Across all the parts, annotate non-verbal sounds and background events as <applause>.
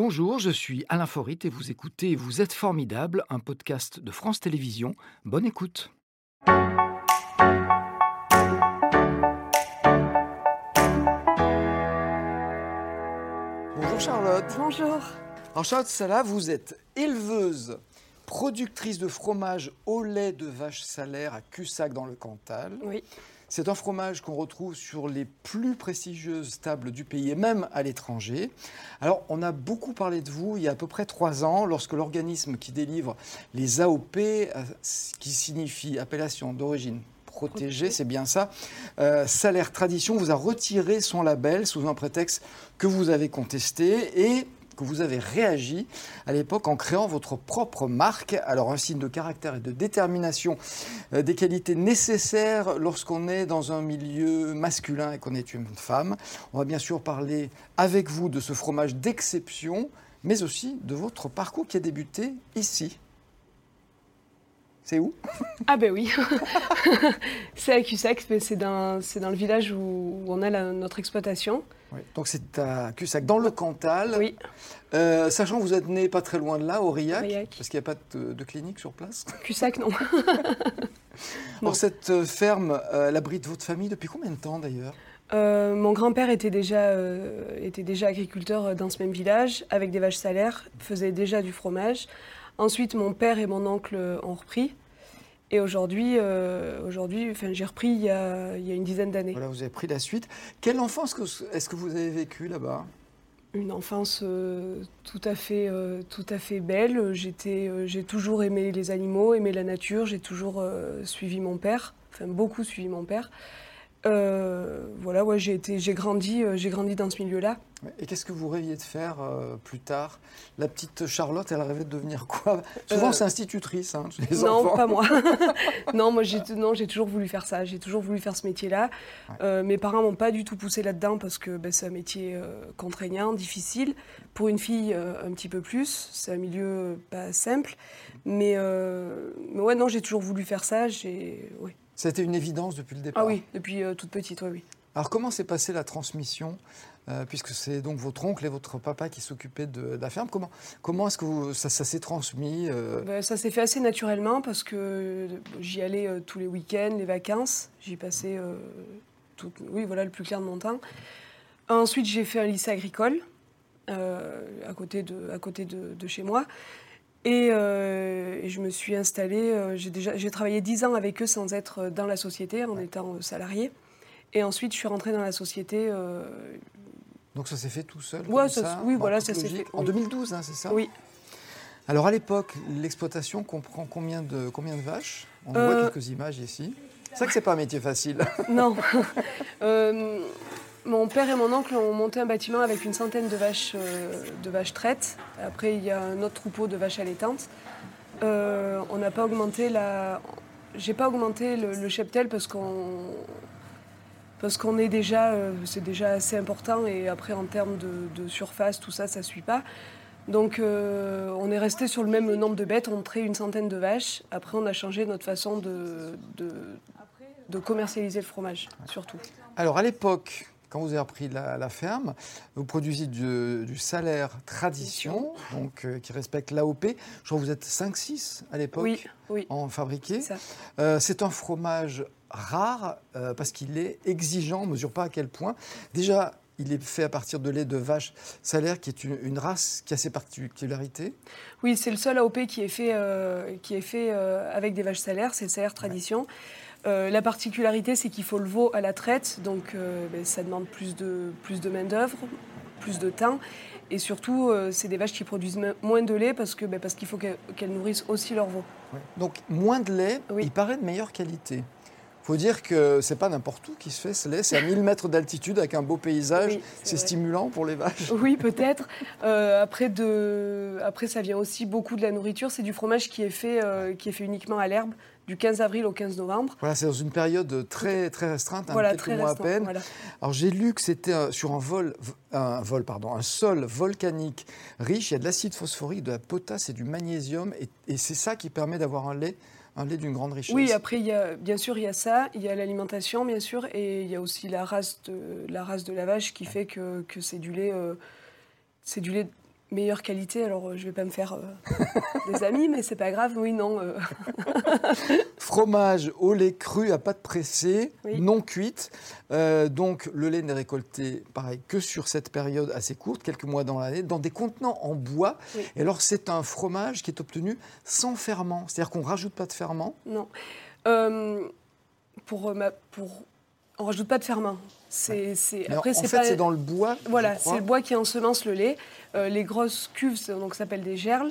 Bonjour, je suis Alain Forit et vous écoutez Vous êtes formidable, un podcast de France Télévisions. Bonne écoute. Bonjour Charlotte. Bonjour. Alors Charlotte Salah, vous êtes éleveuse, productrice de fromage au lait de vache salaire à Cussac dans le Cantal. Oui. C'est un fromage qu'on retrouve sur les plus prestigieuses tables du pays et même à l'étranger. Alors, on a beaucoup parlé de vous il y a à peu près trois ans, lorsque l'organisme qui délivre les AOP, euh, qui signifie appellation d'origine protégée, c'est bien ça, euh, Salaire Tradition vous a retiré son label sous un prétexte que vous avez contesté et que vous avez réagi à l'époque en créant votre propre marque. Alors un signe de caractère et de détermination, euh, des qualités nécessaires lorsqu'on est dans un milieu masculin et qu'on est une femme. On va bien sûr parler avec vous de ce fromage d'exception, mais aussi de votre parcours qui a débuté ici. C'est où? Ah ben oui, <laughs> c'est à Cussac, mais c'est dans, dans, le village où on a notre exploitation. Donc c'est à Cussac, dans le Cantal. Oui. Euh, sachant que vous êtes né pas très loin de là, au Riac, parce qu'il n'y a pas de, clinique sur place. <laughs> Cussac, non. <laughs> Alors cette euh, ferme, euh, elle abrite votre famille depuis combien de temps d'ailleurs? Mon grand-père était déjà, était déjà agriculteur dans ce même village, avec des vaches salaires, faisait déjà du fromage. Ensuite, mon père et mon oncle ont repris. Et aujourd'hui, euh, aujourd'hui enfin, j'ai repris il y, a, il y, a, une dizaine d'années. Voilà, vous avez pris la suite. Quelle enfance est-ce que vous avez vécu là-bas? Une enfance euh, tout, à fait, euh, tout à fait belle. J'étais, j'ai toujours aimé les animaux, aimé la nature. J'ai toujours suivi mon père, enfin beaucoup suivi mon père. Euh, voilà, ouais, j'ai été, j'ai grandi, euh, j'ai grandi dans ce milieu-là. Et qu'est-ce que vous rêviez de faire euh, plus tard? La petite Charlotte, elle rêvait de devenir quoi? Souvent, c'est institutrice. Hein, non, pas moi. <laughs> <laughs> non, moi, j'ai, non, j'ai toujours voulu faire ça. J'ai toujours voulu faire ce métier-là. mes parents m'ont pas du tout poussé là-dedans parce que ben, c'est un métier contraignant, difficile. Pour une fille, un petit peu plus. C'est un milieu pas simple. Mais, mais ouais, non, j'ai toujours voulu faire ça. J'ai, ouais. C'était une évidence depuis le départ Ah oui, depuis euh, toute petite, oui, oui. Alors comment s'est passée la transmission euh, puisque c'est donc votre oncle et votre papa qui s'occupaient de, la ferme? Comment, comment est-ce que ça, s'est transmis euh? ben, Ça s'est fait assez naturellement parce que j'y allais tous les week-ends, les vacances. J'y passais tout, oui, voilà, le plus clair de mon temps. Ensuite, j'ai fait un lycée agricole à côté, de, à côté de chez moi. Euh, et, je me suis installée, euh, j'ai déjà j'ai travaillé dix ans avec eux sans être dans la société, en étant euh, salarié. Et ensuite, je suis rentrée dans la société. Donc ça s'est fait tout seul ouais, ça, Oui, voilà, ça s'est fait. En 2012, hein, c'est ça? Oui. Alors à l'époque, l'exploitation comprend combien de, combien de vaches? On voit quelques images ici. C'est vrai que c'est pas un métier facile. Non. <laughs> Mon père et mon oncle ont monté un bâtiment avec une centaine de vaches, euh, de vaches traites. Après, il y a un autre troupeau de vaches allaitantes. Euh, on n'a pas augmenté la. J'ai pas augmenté le, cheptel parce qu'on parce qu'on est déjà, euh, c'est déjà assez important et après en termes de, surface, tout ça, ça suit pas. Donc on est resté sur le même nombre de bêtes, on traite une centaine de vaches. Après, on a changé notre façon de, de commercialiser le fromage, surtout. Alors à l'époque, quand vous avez repris la, ferme, vous produisez du, salaire tradition, donc, euh, qui respecte l'AOP. Je crois que vous êtes 5-6 à l'époque en fabriqué. Euh, c'est un fromage rare euh, parce qu'il est exigeant, on ne mesure pas à quel point. Déjà, il est fait à partir de lait de vache salaire, qui est une, race qui a ses particularités. Oui, c'est le seul AOP qui est fait, qui est fait avec des vaches salaires, c'est le salaire tradition. Euh, la particularité, c'est qu'il faut le veau à la traite, donc euh, ben, ça demande plus de, plus de main-d'œuvre, plus de temps. Et surtout, euh, c'est des vaches qui produisent moins de lait parce qu'il ben, parce qu'il faut qu'elles nourrissent aussi leur veau. Donc, moins de lait, il paraît de meilleure qualité. Il faut dire que c'est pas n'importe où qui se fait ce lait, c'est à 1000 mètres d'altitude avec un beau paysage. c'est stimulant pour les vaches. Oui, peut-être. après, de... après, ça vient aussi beaucoup de la nourriture. C'est du fromage qui est fait, qui est fait uniquement à l'herbe du 15 avril au 15 novembre. Voilà, c'est dans une période très, très restreinte, un quelques mois à peine. Alors j'ai lu que c'était euh, sur un vol, un vol, pardon, un sol volcanique riche. Il y a de l'acide phosphorique, de la potasse et du magnésium, et, c'est ça qui permet d'avoir un lait un lait d'une grande richesse. Oui, après, il y a, bien sûr, il y a ça, il y a l'alimentation, bien sûr, et il y a aussi la race de la, race de la vache qui fait que, que c'est du lait, euh, c'est du lait Meilleure qualité, alors euh, je vais pas me faire euh, des amis, mais c'est pas grave, oui, non. euh, <laughs> Fromage au lait cru à pâte pressée, Oui. non cuite. Euh, donc le lait n'est récolté, pareil, que sur cette période assez courte, quelques mois dans l'année, dans des contenants en bois. Oui. Et alors c'est un fromage qui est obtenu sans ferment, c'est-à-dire qu'on rajoute pas de ferment? non. Pour, ma, pour. On rajoute pas de ferment. C'est, après, en c'est fait, pas. c'est dans le bois. Voilà, c'est le bois qui ensemence le lait. Euh, les grosses cuves, donc ça s'appelle des gerles.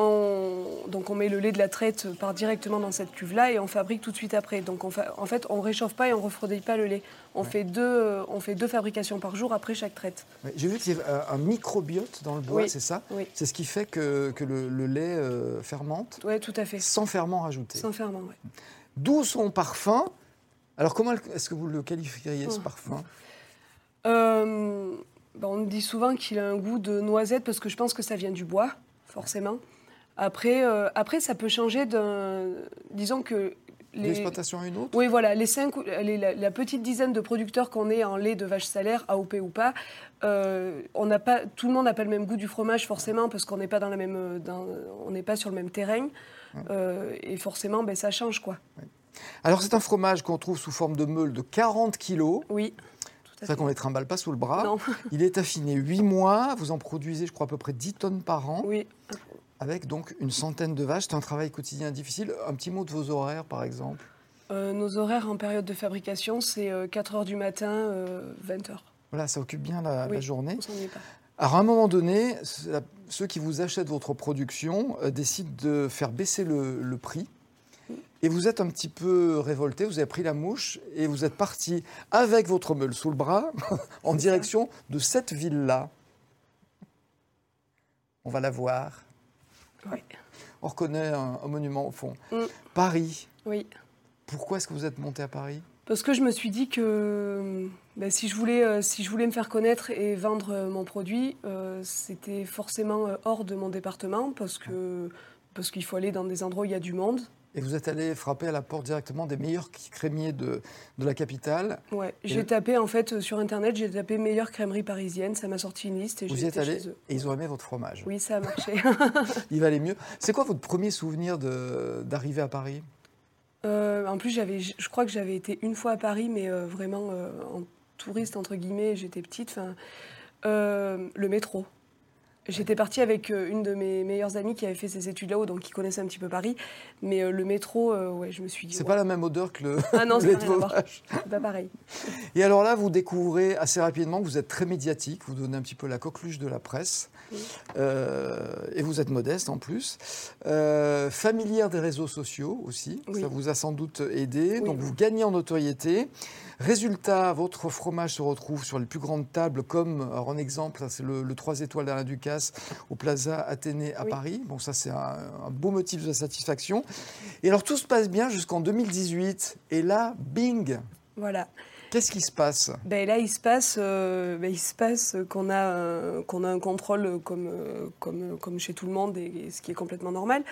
On, donc on met le lait de la traite par directement dans cette cuve-là et on fabrique tout de suite après. Donc on fa- en fait, on réchauffe pas et on refroidit pas le lait. On, fait deux, euh, on fait deux fabrications par jour après chaque traite. Ouais, J'ai vu qu'il y avait un- un microbiote dans le bois, Oui. c'est ça Oui, C'est ce qui fait que, que le, le lait euh, fermente ouais, tout à fait. sans ferment rajouté. Sans ferment, ouais. D'où son parfum. Alors comment est-ce que vous le qualifieriez ce Oh. parfum? Euh, ben, on me dit souvent qu'il a un goût de noisette parce que je pense que ça vient du bois, forcément. Après, euh, après ça peut changer d'un. Disons que. D'une Les... exploitation à une autre? Oui, voilà, les cinq, les- la, la petite dizaine de producteurs qu'on est en lait de vache salaire, AOP ou pas, euh, on n'a pas, tout le monde n'a pas le même goût du fromage forcément parce qu'on n'est pas dans la même, dans- on n'est pas sur le même terrain et forcément, ben, ça change quoi. Alors c'est un fromage qu'on trouve sous forme de meule de 40 kilos. Oui. C'est ça qu'on ne les trimballe pas sous le bras. Non, <laughs> Il est affiné 8 mois. Vous en produisez, je crois, à peu près 10 tonnes par an. oui. Avec donc une centaine de vaches. C'est un travail quotidien difficile. Un petit mot de vos horaires, par exemple. Euh, nos horaires en période de fabrication, c'est 4 heures du matin, 20 heures. Voilà, ça occupe bien la, Oui. la journée. On s'ennuie pas. Alors, à un moment donné, ceux qui vous achètent votre production euh, décident de faire baisser le, le prix. Et vous êtes un petit peu révolté, vous avez pris la mouche et vous êtes parti avec votre meule sous le bras <laughs> en direction de cette ville-là. On va la voir. Ouais. On reconnaît un, un monument au fond. Mm. Paris. Oui. Pourquoi est-ce que vous êtes monté à Paris? Parce que je me suis dit que ben, si, je voulais, euh, si je voulais me faire connaître et vendre euh, mon produit, euh, c'était forcément euh, hors de mon département parce que parce qu'il faut aller dans des endroits où il y a du monde. Et vous êtes allé frapper à la porte directement des meilleurs crémiers de, de la capitale. Ouais. J'ai tapé en fait euh, sur internet, j'ai tapé meilleure crèmerie parisienne, ça m'a sorti une liste et j'ai été allé chez eux. et ils ont aimé votre fromage. Oui, ça a marché. <laughs> Il va aller mieux. C'est quoi votre premier souvenir d'arriver à Paris? Euh, en plus, j'avais, je crois que j'avais été une fois à Paris, mais euh, vraiment euh, en touriste entre guillemets. J'étais petite. Enfin, le métro. J'étais partie avec euh, une de mes meilleures amies qui avait fait ses études là-haut, donc qui connaissait un petit peu Paris. Mais euh, le métro, euh, ouais, je me suis dit. C'est ouais. pas la même odeur que le, Ah non. <laughs> C'est pas pareil. Et alors là, vous découvrez assez rapidement que vous êtes très médiatique, vous donnez un petit peu la coqueluche de la presse, Oui. Euh, et vous êtes modeste en plus. Euh, familière des réseaux sociaux aussi, Oui. ça vous a sans doute aidé, Oui. donc vous gagnez en notoriété. Résultat, votre fromage se retrouve sur les plus grandes tables, comme alors, en exemple, c'est le, le 3 étoiles d'Alain Ducasse au Plaza Athénée à Oui. Paris. Bon, ça c'est un, un beau motif de satisfaction. Et alors tout se passe bien jusqu'en 2018, et là, bing Voilà. Qu'est-ce qui se passe? Ben là, il se passe, euh, ben, il se passe qu'on a, un- qu'on a un contrôle comme, euh, comme, comme chez tout le monde, et, et ce qui est complètement normal.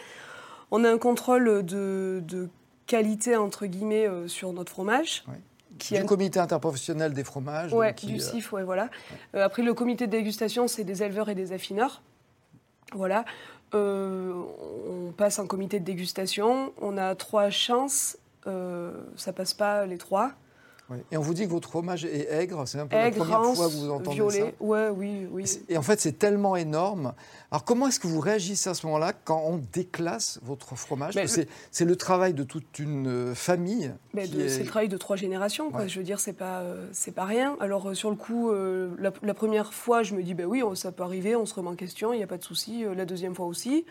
On a un contrôle de, de qualité, entre guillemets, euh, sur notre fromage. Ouais. Qui Du a- comité interprofessionnel des fromages. Qui, du euh, CIF, ouais, voilà. Euh, après, le comité de dégustation, c'est des éleveurs et des affineurs. Voilà. Euh, on passe en comité de dégustation. On a trois chances. Euh, ça passe pas les trois. Ouais. Et on vous dit que votre fromage est aigre, c'est un peu la Aigre, première rance, fois que vous entendez violet. ça. Ouais, oui, Et oui. Et en fait, c'est tellement énorme. Alors, comment est-ce que vous réagissez à ce moment-là quand on déclasse votre fromage c'est- le travail de toute une euh, famille. Est- C'est le travail de trois générations, quoi. Ouais. Je veux dire, c'est pas, euh, c'est pas rien. Alors, euh, sur le coup, euh, la, la première fois, je me dis, ben oui, ça peut arriver, on se remet en question, il n'y a pas de souci. La deuxième fois aussi.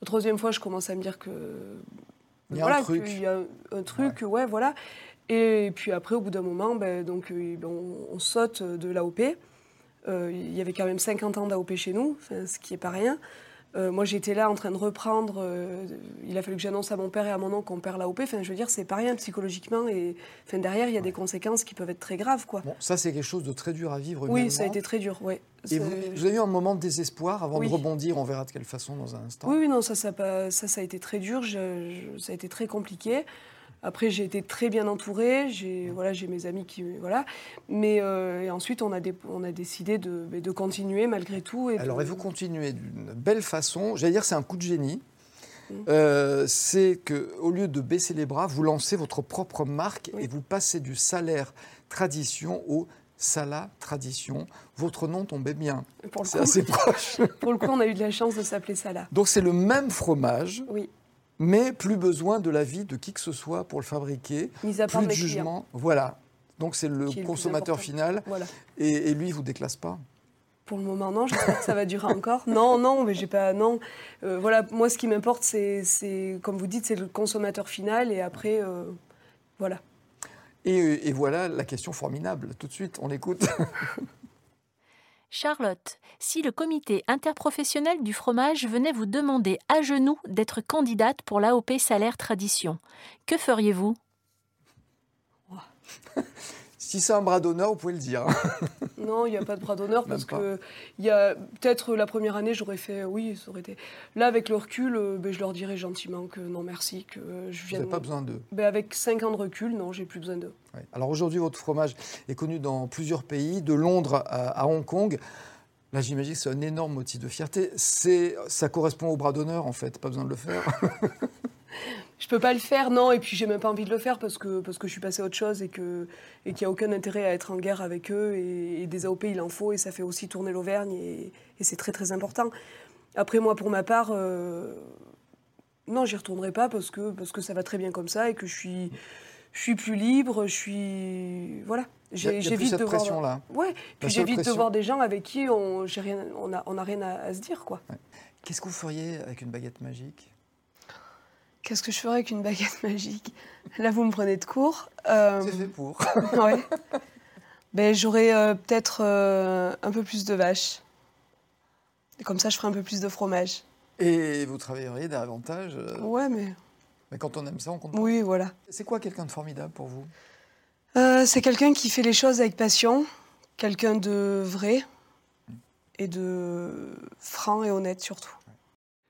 La troisième fois, je commence à me dire que. Il y a voilà, un truc. qu'il y a un truc, ouais, voilà. Et puis après, au bout d'un moment, ben, donc, euh, ben, on, on saute de l'AOP. Euh, il y avait quand même 50 ans d'AOP chez nous, ce qui est pas rien. Euh, moi, j'étais là en train de reprendre. euh, il a fallu que j'annonce à mon père et à mon oncle qu'on perd l'AOP. Enfin, je veux dire, c'est pas rien psychologiquement. Et enfin, derrière, il y a des conséquences qui peuvent être très graves, quoi. Bon, ça, c'est quelque chose de très dur à vivre. oui, ça a été très dur, ouais. Et vous, vous avez eu un moment de désespoir avant Oui. de rebondir. On verra de quelle façon dans un instant. Oui, oui, non, ça, ça, a pas- ça, ça a été très dur. je- je- ça a été très compliqué. Après, j'ai été très bien entourée. J'ai voilà, j'ai mes amis qui voilà. Mais euh, et ensuite, on a, des, on a décidé de, de continuer malgré tout. Et Alors, de- et vous continuez d'une belle façon. J'allais dire, c'est un coup de génie. Mm. Euh, c'est que au lieu de baisser les bras, vous lancez votre propre marque Oui. et vous passez du salaire tradition au Sala Tradition. Votre nom tombait bien. C'est assez proche. <laughs> pour le coup, on a eu de la chance de s'appeler ça là. Donc c'est le même fromage, Oui, mais plus besoin de l'avis de qui que ce soit pour le fabriquer. mis à part Plus de clients. jugement. Voilà. Donc c'est le Qui consommateur final. Voilà. Et, et lui, il vous déclasse pas. Pour le moment, non. J'espère que ça va durer encore. <laughs> Non, non, mais j'ai pas. Non. Euh, voilà. Moi, ce qui m'importe, c'est, c'est, comme vous dites, c'est le consommateur final. Et après, euh, voilà. Et, et voilà la question formidable. Tout de suite, on l'écoute. <laughs> Charlotte, si le comité interprofessionnel du fromage venait vous demander à genoux d'être candidate pour l'AOP Salaire Tradition, que feriez-vous? <laughs> Si c'est un bras d'honneur, vous pouvez le dire. <laughs> Non, il n'y a pas de bras d'honneur parce pas. que il y a peut-être la première année, j'aurais fait oui, ça aurait été. Là, avec le recul, euh, ben, je leur dirais gentiment que non, merci, que je Vous viens. n'avez pas besoin d'eux. Ben, avec 5 ans de recul, non, j'ai plus besoin d'eux. Ouais. Alors aujourd'hui, votre fromage est connu dans plusieurs pays, de Londres à, à Hong Kong. Là, j'imagine que c'est un énorme motif de fierté. C'est, ça correspond au bras d'honneur, en fait. Pas besoin de le faire. <laughs> Je peux pas le faire, non, et puis j'ai même pas envie de le faire parce que, parce que je suis passée à autre chose et que et qu'il n'y a aucun intérêt à être en guerre avec eux. Et, et des AOP, il en faut et ça fait aussi tourner l'Auvergne et, et c'est très très important. Après, moi, pour ma part, euh, non, j'y retournerai pas parce que, parce que ça va très bien comme ça et que je suis, je suis plus libre, je suis. Voilà. J'évite cette de voir. pression-là. Ouais, puis j'évite de pression- voir des gens avec qui on rien, on a, on a rien à, à se dire, quoi. Qu'est-ce que vous feriez avec une baguette magique? Qu'est-ce que je ferais avec une baguette <laughs> magique? Là, vous me prenez de court. Euh, C'est fait pour. <laughs> ouais. Ben, j'aurais euh, peut-être euh, un peu plus de vaches. Et comme ça, je ferais un peu plus de fromage. Et vous travailleriez davantage. euh, Ouais, mais Mais quand on aime ça, on compte. pas. oui, voilà. C'est quoi quelqu'un de formidable pour vous? C'est quelqu'un qui fait les choses avec passion, quelqu'un de vrai et de franc et honnête surtout.